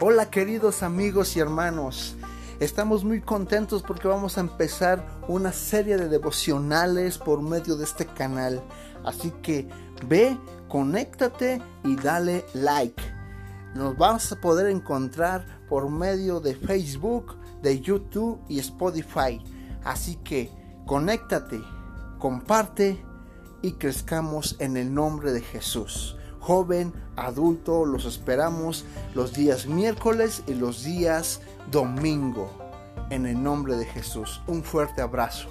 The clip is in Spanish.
Hola queridos amigos y hermanos. Estamos muy contentos porque vamos a empezar una serie de devocionales por medio de este canal. Así que ve, conéctate y dale like. Nos vamos a poder encontrar por medio de Facebook, de YouTube y Spotify. Así que conéctate, comparte y crezcamos en el nombre de Jesús joven, adulto, los esperamos los días miércoles y los días domingo. En el nombre de Jesús, un fuerte abrazo.